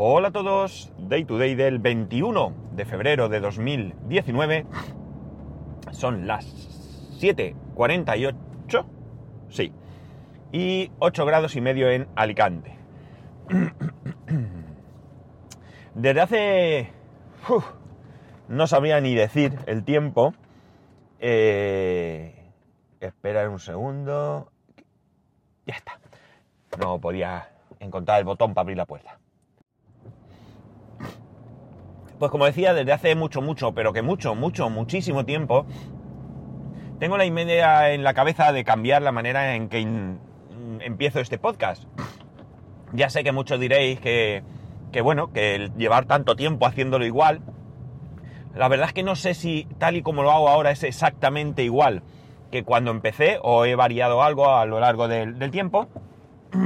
Hola a todos, Day to Day del 21 de febrero de 2019. Son las 7.48, sí, y 8 grados y medio en Alicante. Desde hace... no sabría ni decir el tiempo. Eh, espera un segundo. Ya está. No podía encontrar el botón para abrir la puerta. Pues como decía, desde hace mucho, mucho, pero que mucho, mucho, muchísimo tiempo, tengo la idea en la cabeza de cambiar la manera en que empiezo este podcast. Ya sé que muchos diréis que, que bueno, que el llevar tanto tiempo haciéndolo igual, la verdad es que no sé si tal y como lo hago ahora es exactamente igual que cuando empecé o he variado algo a lo largo del, del tiempo.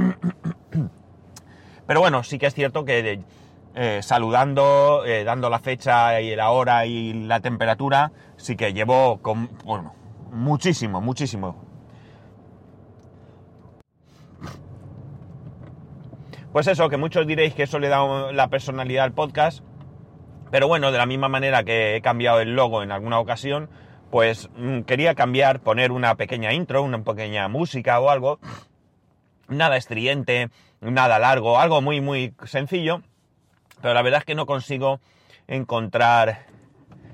Pero bueno, sí que es cierto que eh, saludando, eh, dando la fecha y la hora y la temperatura, sí que llevo con, bueno, muchísimo, muchísimo. Pues eso, que muchos diréis que eso le da la personalidad al podcast, pero bueno, de la misma manera que he cambiado el logo en alguna ocasión, pues mm, quería cambiar, poner una pequeña intro, una pequeña música o algo, nada estridente, nada largo, algo muy, muy sencillo, pero la verdad es que no consigo encontrar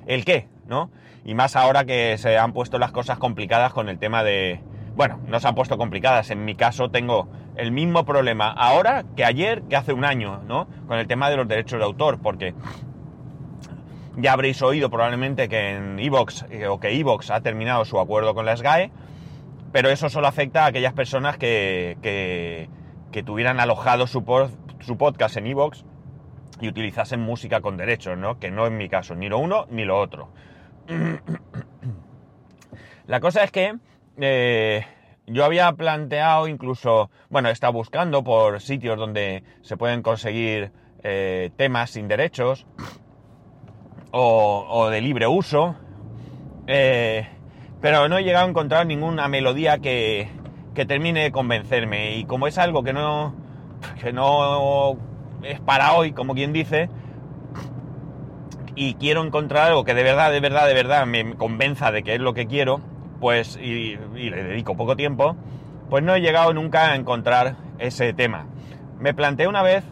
el qué, ¿no? Y más ahora que se han puesto las cosas complicadas con el tema de... Bueno, no se han puesto complicadas, en mi caso tengo el mismo problema ahora que ayer, que hace un año, ¿no? Con el tema de los derechos de autor, porque ya habréis oído probablemente que en Evox o que Evox ha terminado su acuerdo con la SGAE, pero eso solo afecta a aquellas personas que, que, tuvieran alojado su, pod- su podcast en Evox y utilizasen música con derechos, ¿no? Que no es mi caso, ni lo uno ni lo otro. La cosa es que eh, yo había planteado incluso, bueno, estado buscando por sitios donde se pueden conseguir eh, temas sin derechos o, o de libre uso, eh, pero no he llegado a encontrar ninguna melodía que, que termine de convencerme. Y como es algo que no, que no es para hoy, como quien dice, y quiero encontrar algo que de verdad, de verdad, de verdad me convenza de que es lo que quiero, pues, y, le dedico poco tiempo, pues no he llegado nunca a encontrar ese tema. Me planteé una vez,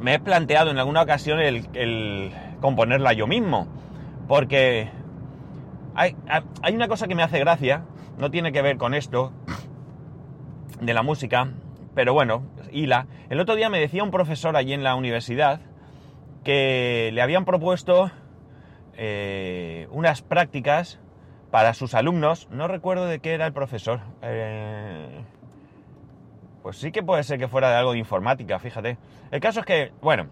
me he planteado en alguna ocasión el, el componerla yo mismo, porque hay, hay una cosa que me hace gracia, no tiene que ver con esto, de la música, pero bueno, hila. El otro día me decía un profesor allí en la universidad que le habían propuesto eh, unas prácticas para sus alumnos. No recuerdo de qué era el profesor. Eh, pues sí que puede ser que fuera de algo de informática, fíjate. El caso es que, bueno,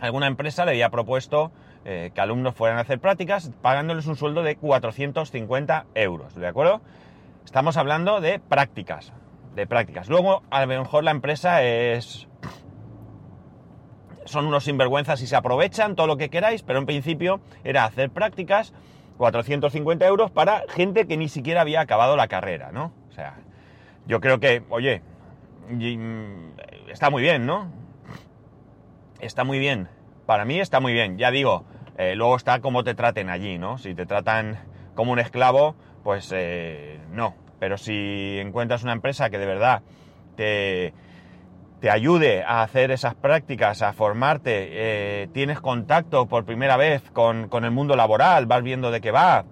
alguna empresa le había propuesto eh, que alumnos fueran a hacer prácticas pagándoles un sueldo de 450 euros, ¿de acuerdo? Estamos hablando de prácticas, de prácticas. Luego, a lo mejor la empresa es... Son unos sinvergüenzas y se aprovechan todo lo que queráis, pero en principio era hacer prácticas, 450 euros para gente que ni siquiera había acabado la carrera, ¿no? O sea, yo creo que, oye, mm, está muy bien, ¿no? Está muy bien. Para mí está muy bien. Ya digo, eh, luego está cómo te traten allí, ¿no? Si te tratan como un esclavo, pues eh, no. Pero si encuentras una empresa que de verdad te, te ayude a hacer esas prácticas, a formarte, eh, tienes contacto por primera vez con, con el mundo laboral, vas viendo de qué va,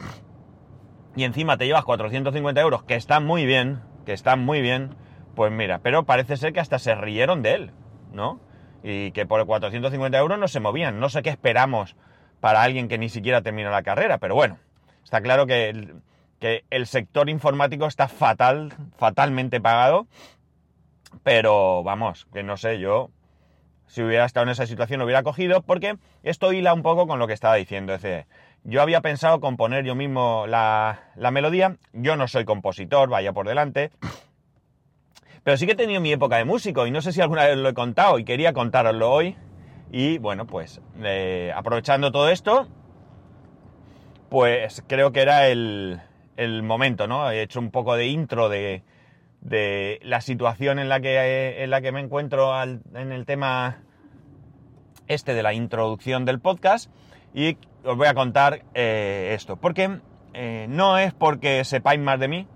y encima te llevas 450 euros, que están muy bien, que están muy bien, pues mira, pero parece ser que hasta se rieron de él, ¿no? Y que por 450 euros no se movían. No sé qué esperamos para alguien que ni siquiera termina la carrera, pero bueno, está claro que que el sector informático está fatal, fatalmente pagado, pero vamos, que no sé, yo si hubiera estado en esa situación lo hubiera cogido, porque esto hila un poco con lo que estaba diciendo. Es decir, yo había pensado componer yo mismo la, la melodía, yo no soy compositor, vaya por delante, pero sí que he tenido mi época de músico y no sé si alguna vez lo he contado y quería contároslo hoy. Y bueno, pues eh, aprovechando todo esto, pues creo que era el, el, momento, ¿no? He hecho un poco de intro de, de la situación en la que, en la que me encuentro en el tema este de la introducción del podcast y os voy a contar eh, esto. Porque eh, no es porque sepáis más de mí,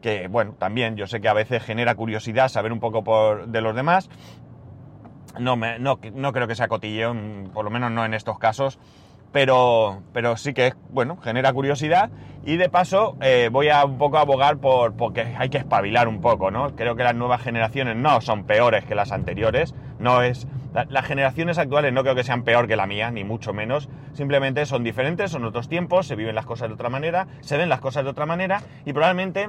que bueno, también yo sé que a veces genera curiosidad saber un poco por, de los demás. No, me, no, no creo que sea cotilleo, por lo menos no en estos casos pero, pero sí que, bueno, genera curiosidad y de paso eh, voy a un poco abogar por porque hay que espabilar un poco, ¿no? Creo que las nuevas generaciones no son peores que las anteriores, no es... las generaciones actuales no creo que sean peor que la mía, ni mucho menos, simplemente son diferentes, son otros tiempos, se viven las cosas de otra manera, se ven las cosas de otra manera y probablemente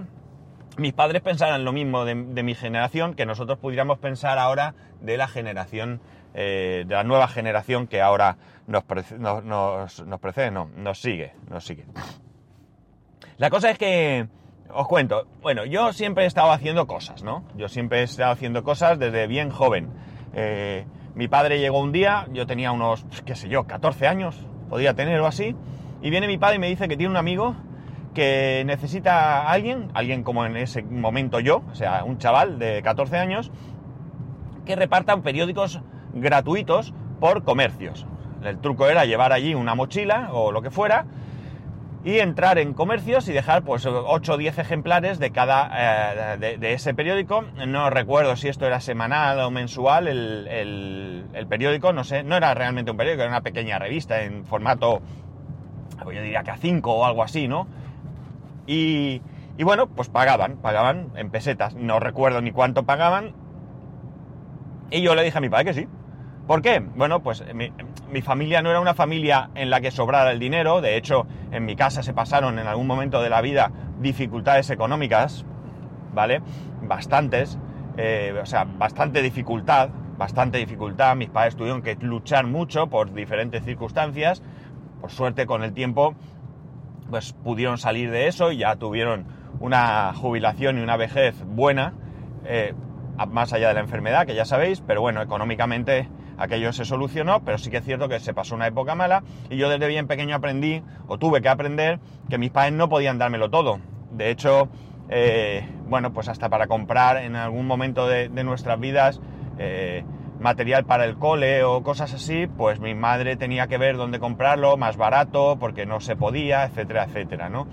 mis padres pensaran lo mismo de, mi generación que nosotros pudiéramos pensar ahora de la generación, eh, de la nueva generación que ahora nos, nos, precede, no, nos sigue, nos sigue. La cosa es que, os cuento, bueno, yo siempre he estado haciendo cosas, ¿no? Yo siempre he estado haciendo cosas desde bien joven. Eh, mi padre llegó un día, yo tenía unos, qué sé yo, 14 años, podía tener o así, y viene mi padre y me dice que tiene un amigo que necesita a alguien, alguien como en ese momento yo, o sea, un chaval de 14 años, que repartan periódicos gratuitos por comercios. El truco era llevar allí una mochila o lo que fuera y entrar en comercios y dejar pues 8 o 10 ejemplares de cada eh, de, ese periódico. No recuerdo si esto era semanal o mensual el, el, periódico, no sé, no era realmente un periódico, era una pequeña revista en formato, yo diría que a 5 o algo así, ¿no? Y, y bueno, pues pagaban, pagaban en pesetas, no recuerdo ni cuánto pagaban. Y yo le dije a mi padre que sí, ¿Por qué? Bueno, pues mi, familia no era una familia en la que sobrara el dinero, de hecho en mi casa se pasaron en algún momento de la vida dificultades económicas, ¿vale? Bastantes, eh, o sea, bastante dificultad, bastante dificultad, mis padres tuvieron que luchar mucho por diferentes circunstancias, por suerte con el tiempo pues pudieron salir de eso y ya tuvieron una jubilación y una vejez buena, eh, más allá de la enfermedad, que ya sabéis, pero bueno, económicamente aquello se solucionó, pero sí que es cierto que se pasó una época mala y yo desde bien pequeño aprendí, o tuve que aprender, que mis padres no podían dármelo todo. De hecho, eh, bueno, pues hasta para comprar en algún momento de, nuestras vidas eh, material para el cole o cosas así, pues mi madre tenía que ver dónde comprarlo, más barato, porque no se podía, etcétera, etcétera, ¿no?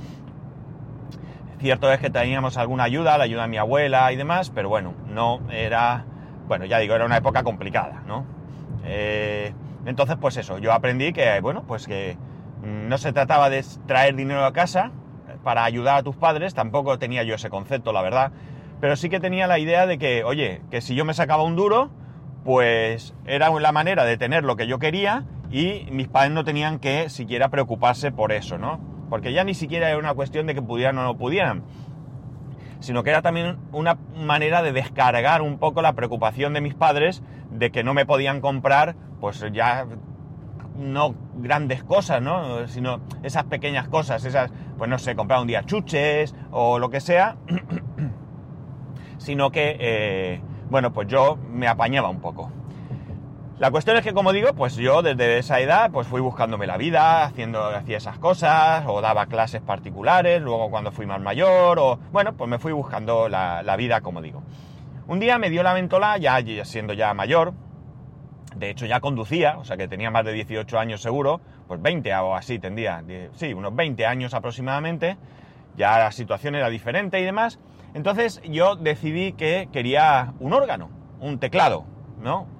Cierto es que teníamos alguna ayuda, la ayuda de mi abuela y demás, pero bueno, no era, bueno, ya digo, era una época complicada, ¿no? Eh, entonces, pues eso, yo aprendí que, bueno, pues que no se trataba de traer dinero a casa para ayudar a tus padres, tampoco tenía yo ese concepto, la verdad, pero sí que tenía la idea de que, oye, que si yo me sacaba un duro, pues era la manera de tener lo que yo quería y mis padres no tenían que siquiera preocuparse por eso, ¿no? Porque ya ni siquiera era una cuestión de que pudieran o no pudieran, sino que era también una manera de descargar un poco la preocupación de mis padres de que no me podían comprar, pues ya no grandes cosas, ¿no? Sino esas pequeñas cosas, esas, pues no sé, comprar un día chuches o lo que sea, sino que, eh, bueno, pues yo me apañaba un poco. La cuestión es que, como digo, pues yo desde esa edad pues fui buscándome la vida, haciendo, hacía esas cosas, o daba clases particulares, luego cuando fui más mayor, o bueno, pues me fui buscando la, vida, como digo. Un día me dio la ventola, ya siendo ya mayor, de hecho ya conducía, o sea que tenía más de 18 años seguro, pues 20 o así tendría, sí, unos 20 años aproximadamente, ya la situación era diferente y demás, entonces yo decidí que quería un órgano, un teclado, ¿no?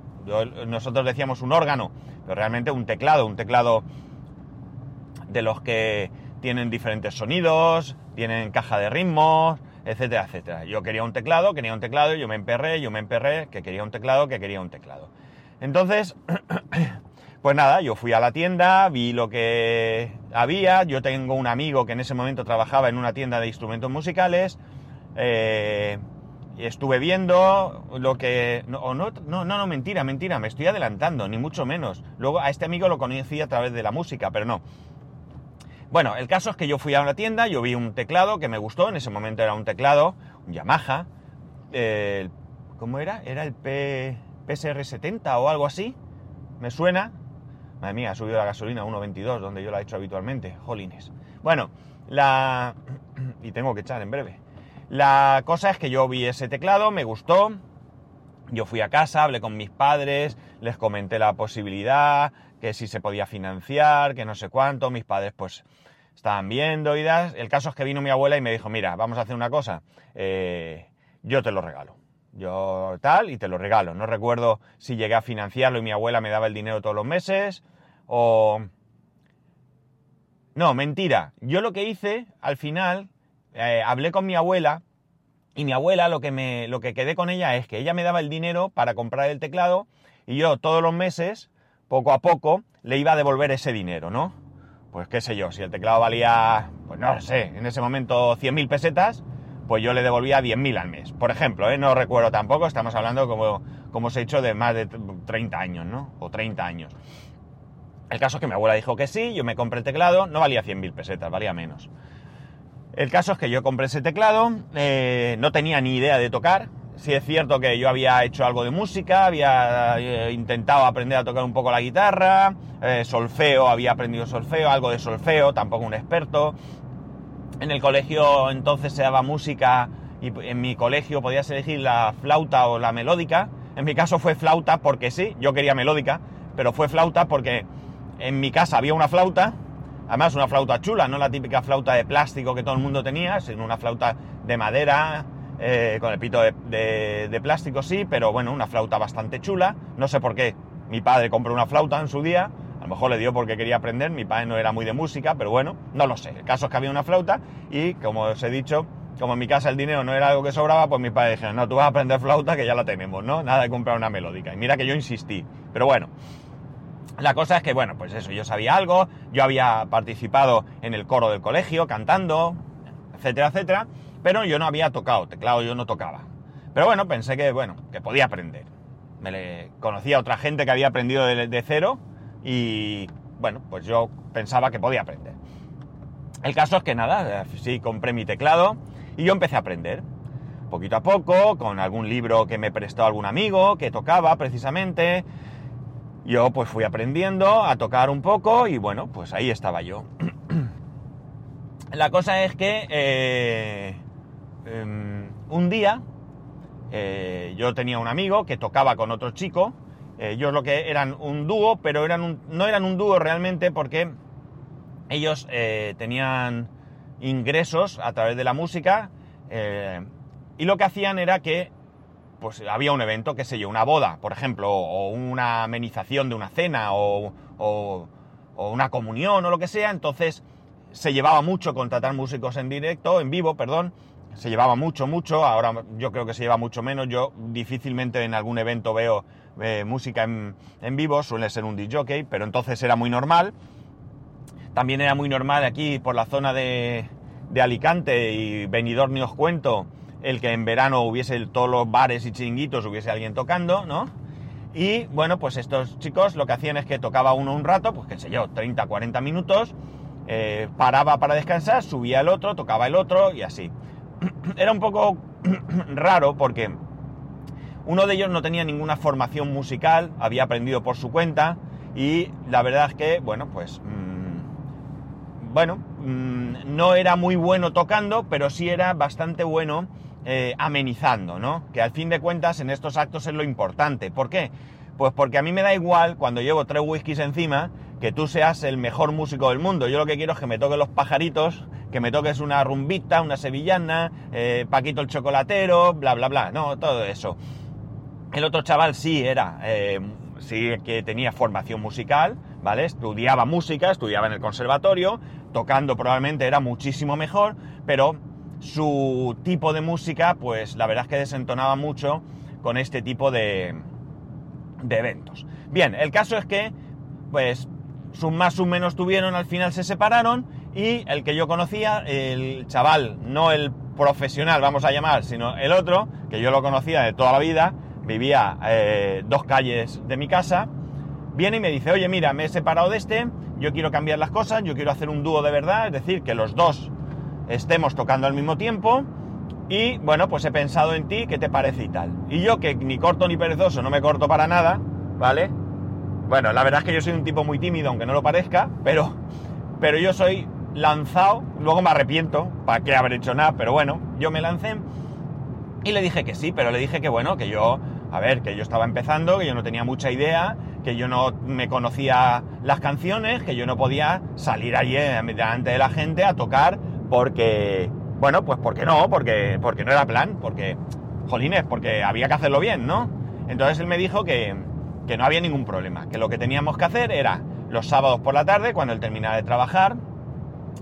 Nosotros decíamos un órgano, pero realmente un teclado, un teclado de los que tienen diferentes sonidos, tienen caja de ritmos, etcétera, etcétera. Yo quería un teclado, quería un teclado, yo me emperré, yo me emperré, que quería un teclado, que quería un teclado. Entonces, pues nada, yo fui a la tienda, vi lo que había, yo tengo un amigo que en ese momento trabajaba en una tienda de instrumentos musicales, eh, estuve viendo lo que... No, no, no, no, mentira, mentira, me estoy adelantando, ni mucho menos. Luego a este amigo lo conocí a través de la música, pero no. Bueno, el caso es que yo fui a una tienda, yo vi un teclado que me gustó, en ese momento era un teclado, un Yamaha, ¿cómo era? Era el P, PSR70 o algo así, me suena. Madre mía, ha subido la gasolina a 1.22, donde yo la he hecho habitualmente, jolines. Bueno, la... y tengo que echar en breve. La cosa es que yo vi ese teclado, me gustó, Yo fui a casa, hablé con mis padres, les comenté la posibilidad, que si se podía financiar, que no sé cuánto, mis padres pues estaban viendo y das. El caso es que vino mi abuela y me dijo, mira, vamos a hacer una cosa, eh, yo te lo regalo. Yo tal y te lo regalo. No recuerdo si llegué a financiarlo y mi abuela me daba el dinero todos los meses o... No, mentira. Yo lo que hice, al final, eh, hablé con mi abuela y mi abuela lo que, me, lo que quedé con ella es que ella me daba el dinero para comprar el teclado y yo todos los meses, poco a poco, le iba a devolver ese dinero, ¿no? Pues qué sé yo, si el teclado valía, pues no sé, en ese momento 100.000 pesetas, pues yo le devolvía 10.000 al mes. Por ejemplo, ¿eh? no recuerdo tampoco, estamos hablando, como, como os he dicho, de más de 30 años, ¿no? O 30 años. El caso es que mi abuela dijo que sí, yo me compré el teclado, no valía 100.000 pesetas, valía menos. El caso es que yo compré ese teclado, eh, no tenía ni idea de tocar. Sí es cierto que yo había hecho algo de música, había eh, intentado aprender a tocar un poco la guitarra, eh, solfeo, había aprendido solfeo, algo de solfeo, tampoco un experto. En el colegio entonces se daba música y en mi colegio podías elegir la flauta o la melódica. En mi caso fue flauta porque sí, yo quería melódica, pero fue flauta porque en mi casa había una flauta, además una flauta chula, no la típica flauta de plástico que todo el mundo tenía, sino una flauta de madera, eh, con el pito de, de, plástico sí, pero bueno, una flauta bastante chula. No sé por qué mi padre compró una flauta en su día, a lo mejor le dio porque quería aprender, mi padre no era muy de música, pero bueno, no lo sé. El caso es que había una flauta y, como os he dicho, como en mi casa el dinero no era algo que sobraba, pues mi padre dijeron, no, tú vas a aprender flauta que ya la tenemos, ¿no? Nada de comprar una melódica. Y mira que yo insistí. Pero bueno, la cosa es que, bueno, pues eso, yo sabía algo, yo había participado en el coro del colegio, cantando, etcétera, etcétera, pero yo no había tocado, teclado yo no tocaba. Pero bueno, pensé que, bueno, que podía aprender. Me le conocía a otra gente que había aprendido de, cero y, bueno, pues yo pensaba que podía aprender. El caso es que nada, sí compré mi teclado y yo empecé a aprender. Poquito a poco, con algún libro que me prestó algún amigo que tocaba precisamente. Yo pues fui aprendiendo a tocar un poco y bueno, pues ahí estaba yo. La cosa es que eh, Em, un día eh, yo tenía un amigo que tocaba con otro chico, eh, ellos lo que eran un dúo, pero eran no eran un dúo realmente porque ellos tenían ingresos a través de la música y lo que hacían era que pues había un evento, qué sé yo, una boda, por ejemplo, o una amenización de una cena o, o una comunión o lo que sea, entonces se llevaba mucho contratar músicos en directo, en vivo, perdón, se llevaba mucho, mucho, ahora yo creo que se lleva mucho menos, yo difícilmente en algún evento veo eh, música en, vivo, suele ser un DJ, pero entonces era muy normal. También era muy normal aquí por la zona de, de Alicante y Benidorm ni os cuento, el que en verano hubiese todos los bares y chinguitos, hubiese alguien tocando, ¿no? Y bueno, pues estos chicos lo que hacían es que tocaba uno un rato, pues qué sé yo, 30, 40 minutos, eh, paraba para descansar, subía el otro, tocaba el otro y así. era un poco raro porque uno de ellos no tenía ninguna formación musical, había aprendido por su cuenta y la verdad es que, bueno, pues, mmm, bueno, mmm, no era muy bueno tocando, pero sí era bastante bueno eh, amenizando, ¿no? Que al fin de cuentas en estos actos es lo importante. ¿Por qué? Pues porque a mí me da igual cuando llevo tres whiskies encima que tú seas el mejor músico del mundo. Yo lo que quiero es que me toquen los pajaritos que me toques una rumbita, una sevillana, eh, Paquito el chocolatero, bla, bla, bla, no, todo eso. El otro chaval sí era, eh, sí que tenía formación musical, ¿vale? Estudiaba música, estudiaba en el conservatorio, tocando probablemente era muchísimo mejor, pero su tipo de música, pues la verdad es que desentonaba mucho con este tipo de, de eventos. Bien, el caso es que, pues, sus más, sus menos tuvieron, al final se separaron y el que yo conocía, el chaval, no el profesional, vamos a llamar, sino el otro, que yo lo conocía de toda la vida, vivía eh, dos calles de mi casa, viene y me dice, oye, mira, me he separado de este, yo quiero cambiar las cosas, yo quiero hacer un dúo de verdad, es decir, que los dos estemos tocando al mismo tiempo, y bueno, pues he pensado en ti, ¿qué te parece y tal? Y yo, que ni corto ni perezoso, no me corto para nada, ¿vale? Bueno, la verdad es que yo soy un tipo muy tímido, aunque no lo parezca, pero, pero yo soy lanzado, luego me arrepiento, ¿para qué haber hecho nada? Pero bueno, yo me lancé y le dije que sí, pero le dije que bueno, que yo A ver, que yo estaba empezando, que yo no tenía mucha idea, que yo no me conocía las canciones, que yo no podía salir allí delante de la gente a tocar porque, bueno, pues porque no, porque, porque no era plan, porque, jolines, porque había que hacerlo bien, ¿no? Entonces él me dijo que, que no había ningún problema, que lo que teníamos que hacer era los sábados por la tarde, cuando él terminara de trabajar,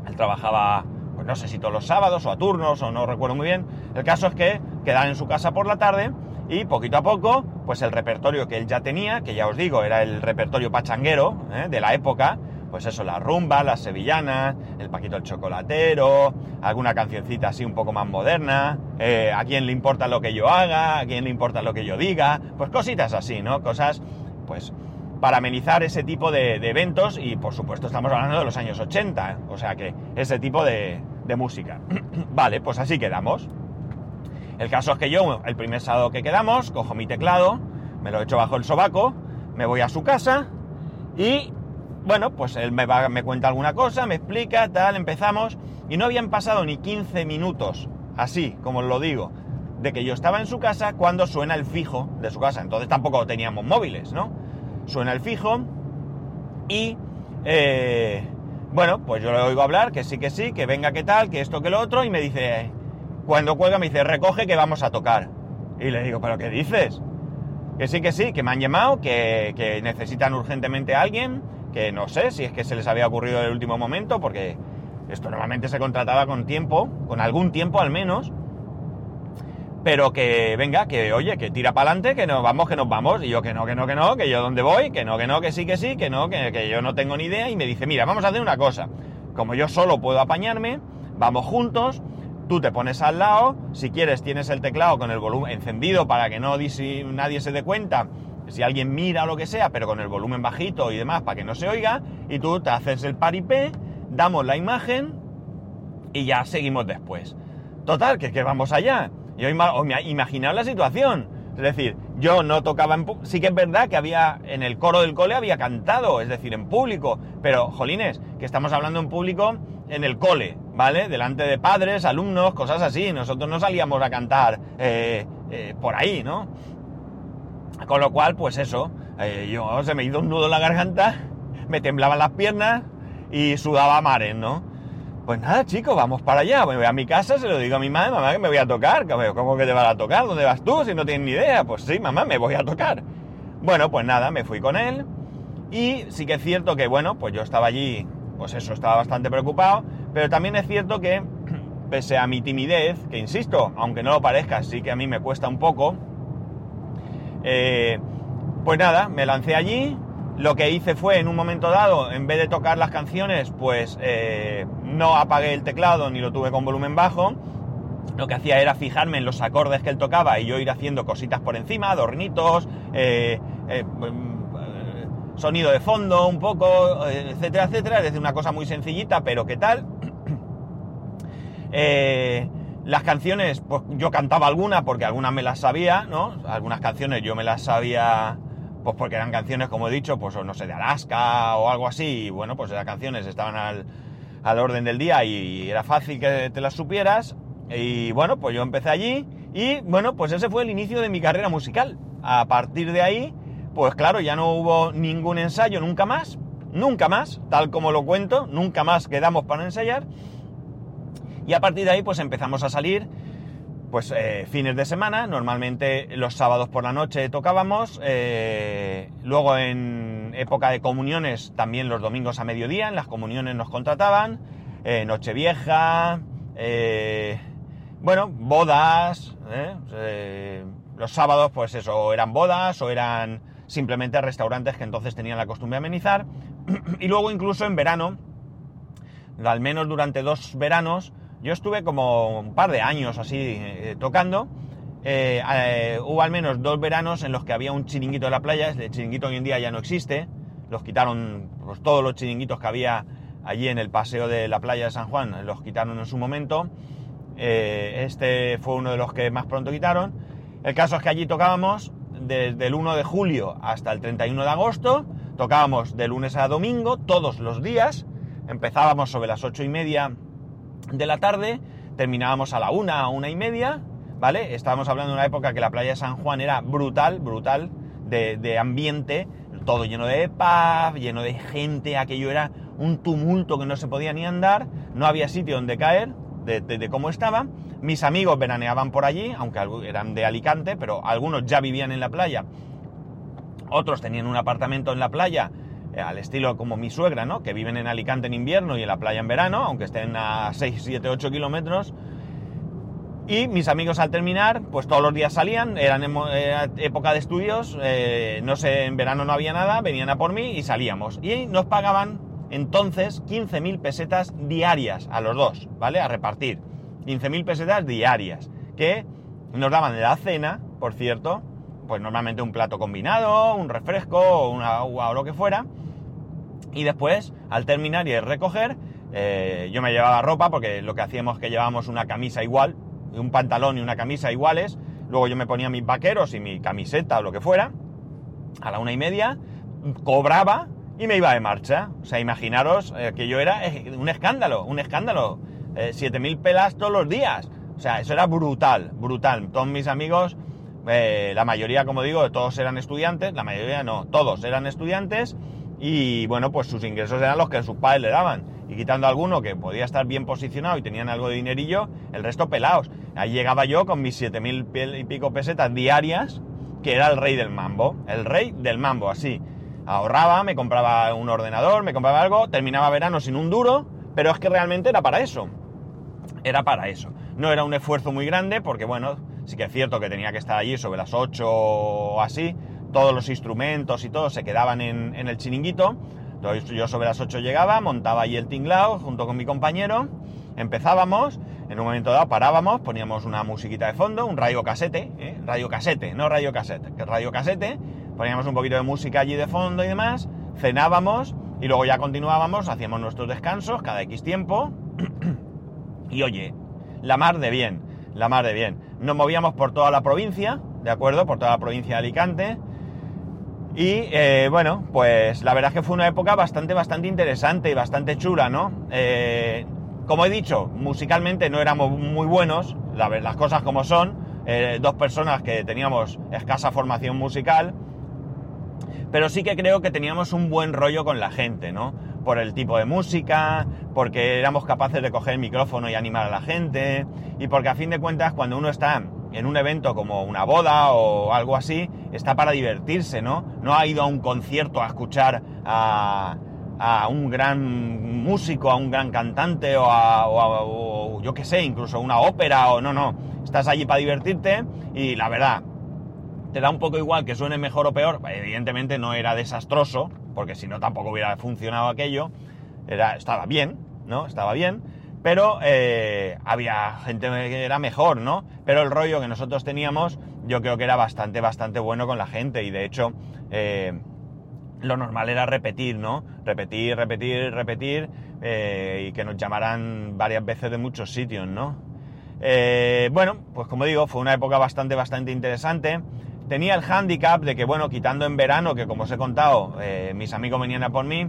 él trabajaba, pues no sé si todos los sábados o a turnos o no recuerdo muy bien, el caso es que quedar en su casa por la tarde y poquito a poco, pues el repertorio que él ya tenía, que ya os digo, era el repertorio pachanguero ¿eh? de la época, pues eso, la rumba, las sevillanas, el Paquito el Chocolatero, alguna cancioncita así un poco más moderna, eh, a quién le importa lo que yo haga, a quién le importa lo que yo diga, pues cositas así, ¿no? Cosas, pues, para amenizar ese tipo de, eventos y por supuesto estamos hablando de los años 80, ¿eh? o sea que ese tipo de, de música. vale, pues así quedamos. El caso es que yo, el primer sábado que quedamos, cojo mi teclado, me lo echo bajo el sobaco, me voy a su casa y, bueno, pues él me, va, me cuenta alguna cosa, me explica, tal, empezamos y no habían pasado ni 15 minutos, así como lo digo, de que yo estaba en su casa cuando suena el fijo de su casa. Entonces tampoco teníamos móviles, ¿no? Suena el fijo y, eh, bueno, pues yo le oigo hablar, que sí, que sí, que venga, que tal, que esto, que lo otro, y me dice, cuando cuelga me dice, recoge que vamos a tocar. Y le digo, ¿pero qué dices? Que sí, que sí, que me han llamado, que, necesitan urgentemente a alguien, que no sé si es que se les había ocurrido en el último momento, porque esto normalmente se contrataba con tiempo, con algún tiempo al menos, pero que venga, que oye, que tira para adelante, que nos vamos, que nos vamos, y yo que no, que no, que no, que yo dónde voy, que no, que no, que sí, que sí, que no, que, que yo no tengo ni idea, y me dice, mira, vamos a hacer una cosa, como yo solo puedo apañarme, vamos juntos, Tú te pones al lado, si quieres tienes el teclado con el volumen encendido para que no nadie se dé cuenta, si alguien mira o lo que sea, pero con el volumen bajito y demás para que no se oiga, y tú te haces el paripé, damos la imagen y ya seguimos después. Total, que, que vamos allá. Yo imaginado la situación. Es decir, yo no tocaba en Sí que es verdad que había en el coro del cole había cantado, es decir, en público. Pero, jolines, que estamos hablando en público en el cole, ¿vale? Delante de padres, alumnos, cosas así. Nosotros no salíamos a cantar eh, eh, por ahí, ¿no? Con lo cual, pues eso, eh, yo se me hizo un nudo en la garganta, me temblaban las piernas y sudaba mares, ¿no? Pues nada, chicos, vamos para allá. Me voy a mi casa, se lo digo a mi madre, mamá, que me voy a tocar. ¿Cómo que te vas a tocar? ¿Dónde vas tú si no tienes ni idea? Pues sí, mamá, me voy a tocar. Bueno, pues nada, me fui con él. Y sí que es cierto que, bueno, pues yo estaba allí, pues eso, estaba bastante preocupado. Pero también es cierto que, pese a mi timidez, que insisto, aunque no lo parezca, sí que a mí me cuesta un poco, eh, pues nada, me lancé allí, lo que hice fue, en un momento dado, en vez de tocar las canciones, pues eh, no apagué el teclado ni lo tuve con volumen bajo. Lo que hacía era fijarme en los acordes que él tocaba y yo ir haciendo cositas por encima, adornitos, eh, eh, sonido de fondo un poco, etcétera, etcétera. Es decir, una cosa muy sencillita, pero ¿qué tal? las canciones, pues yo cantaba algunas porque algunas me las sabía, ¿no? Algunas canciones yo me las sabía pues porque eran canciones, como he dicho, pues no sé, de Alaska o algo así, y bueno, pues las canciones estaban al, orden del día y, era fácil que te las supieras, y bueno, pues yo empecé allí, y bueno, pues ese fue el inicio de mi carrera musical. A partir de ahí, pues claro, ya no hubo ningún ensayo nunca más, nunca más, tal como lo cuento, nunca más quedamos para ensayar, y a partir de ahí pues empezamos a salir, pues eh, fines de semana, normalmente los sábados por la noche tocábamos, eh, luego en época de comuniones también los domingos a mediodía, en las comuniones nos contrataban, eh, Nochevieja, bueno, bodas, los sábados pues eso, eran bodas o eran simplemente restaurantes que entonces tenían la costumbre de amenizar, y luego incluso en verano, al menos durante dos veranos, yo estuve como un par de años así eh, tocando. Eh, eh, hubo al menos dos veranos en los que había un chiringuito en la playa. El chiringuito hoy en día ya no existe. Los quitaron pues, todos los chiringuitos que había allí en el paseo de la playa de San Juan. Los quitaron en su momento. este fue uno de los que más pronto quitaron. El caso es que allí tocábamos desde el 1 de julio hasta el 31 de agosto. Tocábamos de lunes a domingo, todos los días. Empezábamos sobre las ocho y media de la tarde, terminábamos a la una, una y media, ¿vale? Estábamos hablando de una época que la playa de San Juan era brutal, brutal, de, ambiente, todo lleno de paz, lleno de gente, aquello era un tumulto que no se podía ni andar, no había sitio donde caer, de, de- cómo estaba. Mis amigos veraneaban por allí, aunque eran de Alicante, pero algunos ya vivían en la playa. Otros tenían un apartamento en la playa, al estilo como mi suegra, ¿no? Que viven en Alicante en invierno y en la playa en verano, aunque estén a 6, 7, 8 kilómetros. Y mis amigos al terminar, pues todos los días salían, eran era época de estudios, eh, no sé, en verano no había nada, venían a por mí y salíamos. Y nos pagaban entonces 15.000 pesetas diarias a los dos, ¿vale? A repartir. 15.000 pesetas diarias, que nos daban de la cena, por cierto, pues normalmente un plato combinado, un refresco, una agua o lo que fuera. Y después, al terminar y recoger, eh, yo me llevaba ropa porque lo que hacíamos es que llevábamos una camisa igual, un pantalón y una camisa iguales. Luego yo me ponía mis vaqueros y mi camiseta o lo que fuera. A la una y media, cobraba y me iba de marcha. O sea, imaginaros eh, que yo era eh, un escándalo, un escándalo. Eh, 7.000 pelas todos los días. O sea, eso era brutal, brutal. Todos mis amigos, la mayoría, como digo, todos eran estudiantes, la mayoría no, todos eran estudiantes y bueno, pues sus ingresos eran los que sus padres le daban. Y quitando alguno que podía estar bien posicionado y tenían algo de dinerillo, el resto pelados. Ahí llegaba yo con mis 7.000 piel- y pico pesetas diarias, que era el rey del mambo. El rey del mambo, así. Ahorraba, me compraba un ordenador, me compraba algo, terminaba verano sin un duro, pero es que realmente era para eso. Era para eso. No era un esfuerzo muy grande porque, bueno, sí que es cierto que tenía que estar allí sobre las 8 o así. Todos los instrumentos y todo se quedaban en, el chiringuito. Entonces yo sobre las 8 llegaba, montaba allí el tinglao junto con mi compañero. Empezábamos, en un momento dado parábamos, poníamos una musiquita de fondo, un radio casete, ¿eh? radio casete, no radio casete, que radio casete. Poníamos un poquito de música allí de fondo y demás, cenábamos y luego ya continuábamos, hacíamos nuestros descansos cada X tiempo. Y oye, la mar de bien, la mar de bien. Nos movíamos por toda la provincia, ¿de acuerdo? Por toda la provincia de Alicante. Y eh, bueno, pues la verdad es que fue una época bastante, bastante interesante y bastante chula, ¿no? Eh, como he dicho, musicalmente no éramos muy buenos, las cosas como son. eh, dos personas que teníamos escasa formación musical, pero sí que creo que teníamos un buen rollo con la gente, ¿no? Por el tipo de música, porque éramos capaces de coger el micrófono y animar a la gente, y porque a fin de cuentas cuando uno está en un evento como una boda o algo así, está para divertirse, ¿no? No ha ido a un concierto a escuchar a, a un gran músico, a un gran cantante o, a, o a- yo qué sé, incluso una ópera o no, no. Estás allí para divertirte y la verdad, te da un poco igual que suene mejor o peor. Evidentemente no era desastroso, porque si no tampoco hubiera funcionado aquello. Era, estaba bien, ¿no? Estaba bien. Pero eh, había gente que era mejor, ¿no? Pero el rollo que nosotros teníamos, yo creo que era bastante, bastante bueno con la gente. Y de hecho, eh, lo normal era repetir, ¿no? Repetir, repetir, repetir. eh, y que nos llamaran varias veces de muchos sitios, ¿no? Bueno, pues como digo, fue una época bastante, bastante interesante. Tenía el hándicap de que, bueno, quitando en verano, que como os he contado, mis amigos venían a por mí,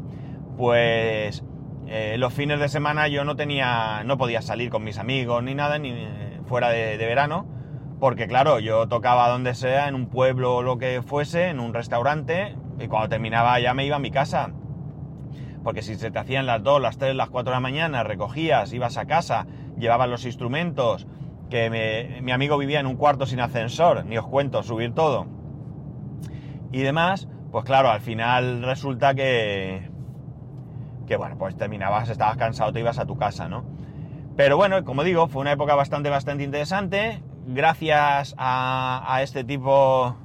pues eh, los fines de semana yo no tenía, no podía salir con mis amigos ni nada, ni eh, fuera de, verano, porque claro, yo tocaba donde sea, en un pueblo o lo que fuese, en un restaurante, y cuando terminaba ya me iba a mi casa. Porque si se te hacían las 2, las 3, las 4 de la mañana, recogías, ibas a casa, llevabas los instrumentos, que me- mi amigo vivía en un cuarto sin ascensor, ni os cuento, subir todo. Y demás, pues claro, al final resulta que, que bueno, pues terminabas, estabas cansado, te ibas a tu casa, ¿no? Pero bueno, como digo, fue una época bastante, bastante interesante. Gracias a, este tipo,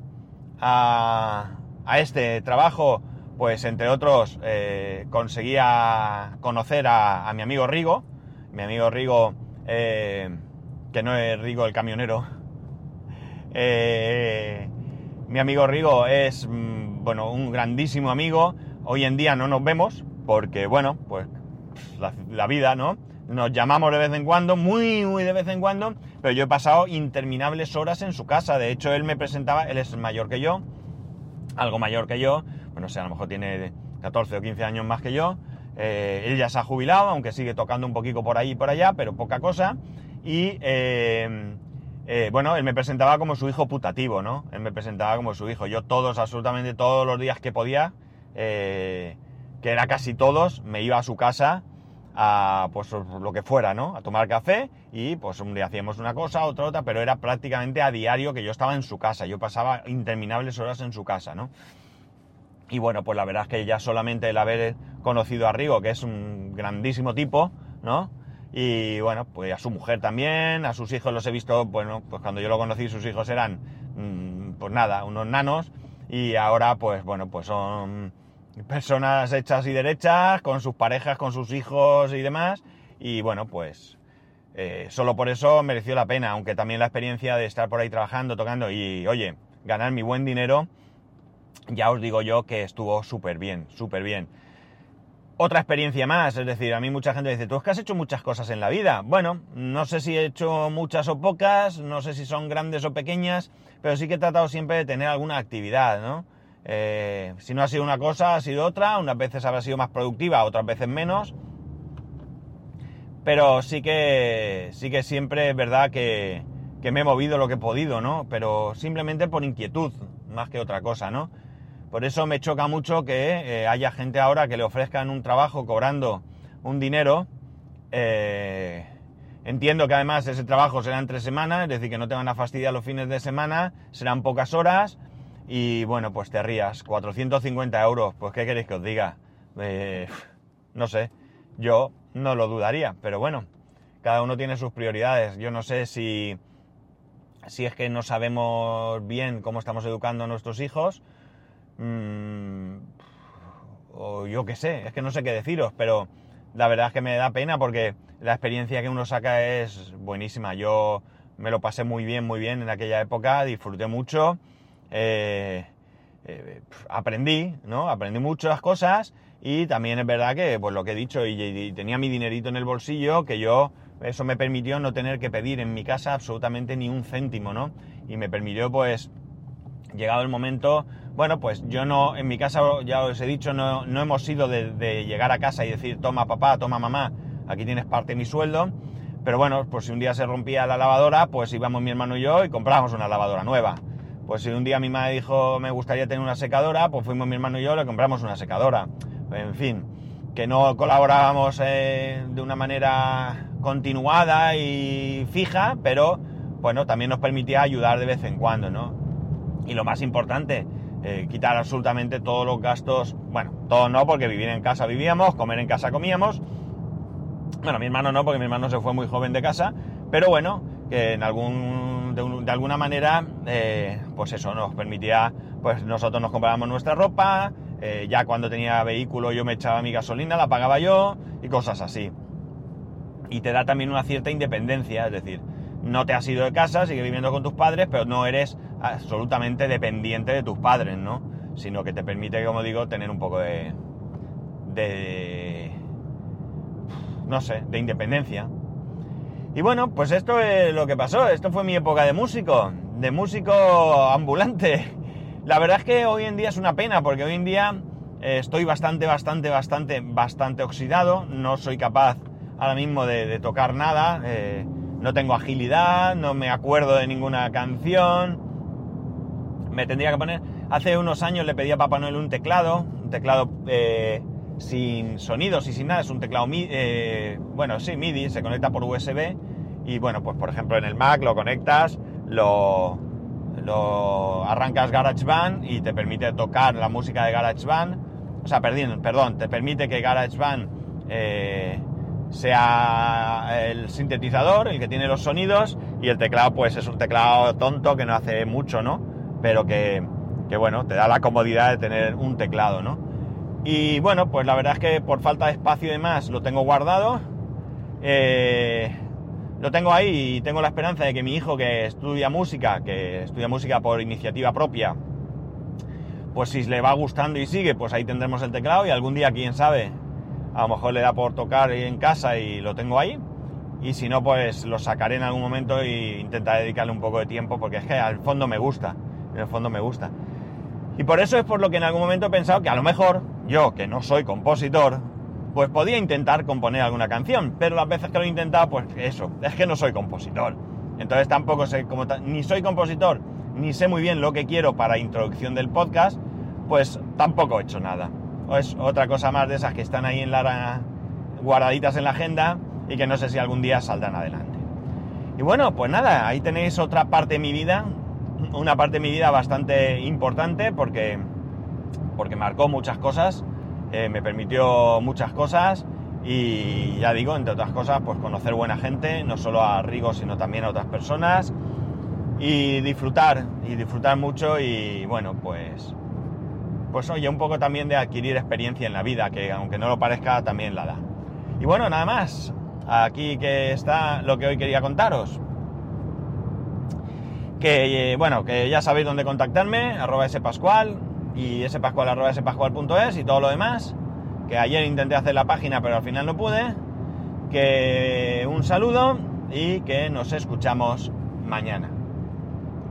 a, este trabajo, pues entre otros, eh, conseguía conocer a, a mi amigo Rigo. Mi amigo Rigo, eh, que no es Rigo el camionero. Eh, mi amigo Rigo es, mm, bueno, un grandísimo amigo. Hoy en día no nos vemos porque, bueno, pues la, vida, ¿no? Nos llamamos de vez en cuando, muy, muy de vez en cuando, pero yo he pasado interminables horas en su casa. De hecho, él me presentaba, él es mayor que yo, algo mayor que yo, bueno, o sea, a lo mejor tiene 14 o 15 años más que yo. Eh, él ya se ha jubilado, aunque sigue tocando un poquito por ahí y por allá, pero poca cosa. Y eh, eh, bueno, él me presentaba como su hijo putativo, ¿no? Él me presentaba como su hijo. Yo todos, absolutamente todos los días que podía, eh, que era casi todos, me iba a su casa a pues lo que fuera, ¿no? A tomar café y pues un día hacíamos una cosa, otra otra, pero era prácticamente a diario que yo estaba en su casa. Yo pasaba interminables horas en su casa, ¿no? Y bueno, pues la verdad es que ya solamente el haber conocido a Rigo, que es un grandísimo tipo, ¿no? Y bueno, pues a su mujer también, a sus hijos los he visto, bueno, pues cuando yo lo conocí sus hijos eran, mm, pues nada, unos nanos y ahora pues bueno, pues son personas hechas y derechas, con sus parejas, con sus hijos y demás. Y bueno, pues eh, solo por eso mereció la pena, aunque también la experiencia de estar por ahí trabajando, tocando y, oye, ganar mi buen dinero, ya os digo yo que estuvo súper bien, súper bien otra experiencia más. Es decir, a mí mucha gente dice, tú es que has hecho muchas cosas en la vida. Bueno, no sé si he hecho muchas o pocas, no sé si son grandes o pequeñas, pero sí que he tratado siempre de tener alguna actividad, ¿no? Eh, si no ha sido una cosa, ha sido otra. Unas veces habrá sido más productiva, otras veces menos. Pero sí que, sí que siempre es verdad que, que me he movido lo que he podido, ¿no? Pero simplemente por inquietud, más que otra cosa, ¿no? Por eso me choca mucho que eh, haya gente ahora que le ofrezcan un trabajo cobrando un dinero. Eh, entiendo que además ese trabajo será en tres semanas, es decir, que no te van a fastidiar los fines de semana, serán pocas horas y bueno, pues te rías. 450 euros, pues ¿qué queréis que os diga? Eh, no sé, yo no lo dudaría, pero bueno, cada uno tiene sus prioridades. Yo no sé si, si es que no sabemos bien cómo estamos educando a nuestros hijos Mm, o yo qué sé, es que no sé qué deciros, pero la verdad es que me da pena porque la experiencia que uno saca es buenísima. Yo me lo pasé muy bien, muy bien en aquella época, disfruté mucho, eh, eh, aprendí, ¿no? Aprendí muchas cosas y también es verdad que, pues lo que he dicho, y, tenía mi dinerito en el bolsillo, que yo, eso me permitió no tener que pedir en mi casa absolutamente ni un céntimo, ¿no? Y me permitió, pues, llegado el momento, bueno, pues yo no, en mi casa, ya os he dicho, no, no hemos sido de, llegar a casa y decir, toma papá, toma mamá, aquí tienes parte de mi sueldo. Pero bueno, pues si un día se rompía la lavadora, pues íbamos mi hermano y yo y comprábamos una lavadora nueva. Pues si un día mi madre dijo, me gustaría tener una secadora, pues fuimos mi hermano y yo le compramos una secadora. En fin, que no colaborábamos eh, de una manera continuada y fija, pero bueno, también nos permitía ayudar de vez en cuando, ¿no? Y lo más importante, eh, quitar absolutamente todos los gastos, bueno, todos no, porque vivir en casa vivíamos, comer en casa comíamos. Bueno, mi hermano no, porque mi hermano se fue muy joven de casa, pero bueno, que en algún, de, alguna manera, eh, pues eso nos permitía, pues nosotros nos comprábamos nuestra ropa, eh, ya cuando tenía vehículo yo me echaba mi gasolina, la pagaba yo y cosas así. Y te da también una cierta independencia, es decir, no te has ido de casa, sigues viviendo con tus padres, pero no eres absolutamente dependiente de tus padres, ¿no? Sino que te permite, como digo, tener un poco de, de no sé, de independencia. Y bueno, pues esto es lo que pasó, esto fue mi época de músico, de músico ambulante. La verdad es que hoy en día es una pena, porque hoy en día eh, estoy bastante, bastante, bastante, bastante oxidado, no soy capaz ahora mismo de, tocar nada, eh, no tengo agilidad, no me acuerdo de ninguna canción, me tendría que poner... Hace unos años le pedí a Papá Noel un teclado, un teclado eh, sin sonidos y sin nada, es un teclado MIDI, eh, bueno, sí, MIDI, se conecta por USB y bueno, pues por ejemplo en el Mac lo conectas, lo, arrancas GarageBand y te permite tocar la música de GarageBand, o sea, perdón, perdón te permite que GarageBand eh, sea el sintetizador, el que tiene los sonidos, y el teclado pues es un teclado tonto que no hace mucho, ¿no? pero que, bueno, te da la comodidad de tener un teclado, ¿no? Y bueno, pues la verdad es que por falta de espacio y demás lo tengo guardado. Eh, lo tengo ahí y tengo la esperanza de que mi hijo que estudia música, que estudia música por iniciativa propia, pues si le va gustando y sigue, pues ahí tendremos el teclado y algún día, quién sabe, a lo mejor le da por tocar en casa y lo tengo ahí. Y si no, pues lo sacaré en algún momento e intentaré dedicarle un poco de tiempo porque es que al fondo me gusta en fondo me gusta. Y por eso es por lo que en algún momento he pensado que a lo mejor yo, que no soy compositor, pues podía intentar componer alguna canción, pero las veces que lo he intentado, pues eso, es que no soy compositor. Entonces tampoco sé, ni soy compositor, ni sé muy bien lo que quiero para introducción del podcast, pues tampoco he hecho nada. Es otra cosa más de esas que están ahí en la guardaditas en la agenda y que no sé si algún día saldrán adelante. Y bueno, pues nada, ahí tenéis otra parte de mi vida, una parte de mi vida bastante importante porque, porque marcó muchas cosas, eh, me permitió muchas cosas y ya digo, entre otras cosas, pues conocer buena gente, no solo a Rigo, sino también a otras personas y disfrutar, y disfrutar mucho y bueno, pues, pues oye, un poco también de adquirir experiencia en la vida, que aunque no lo parezca, también la da. Y bueno, nada más, aquí que está lo que hoy quería contaros. Que eh, bueno, que ya sabéis dónde contactarme, arroba spascual y spascual arroba spascual.es y todo lo demás. Que ayer intenté hacer la página pero al final no pude. Que un saludo y que nos escuchamos mañana.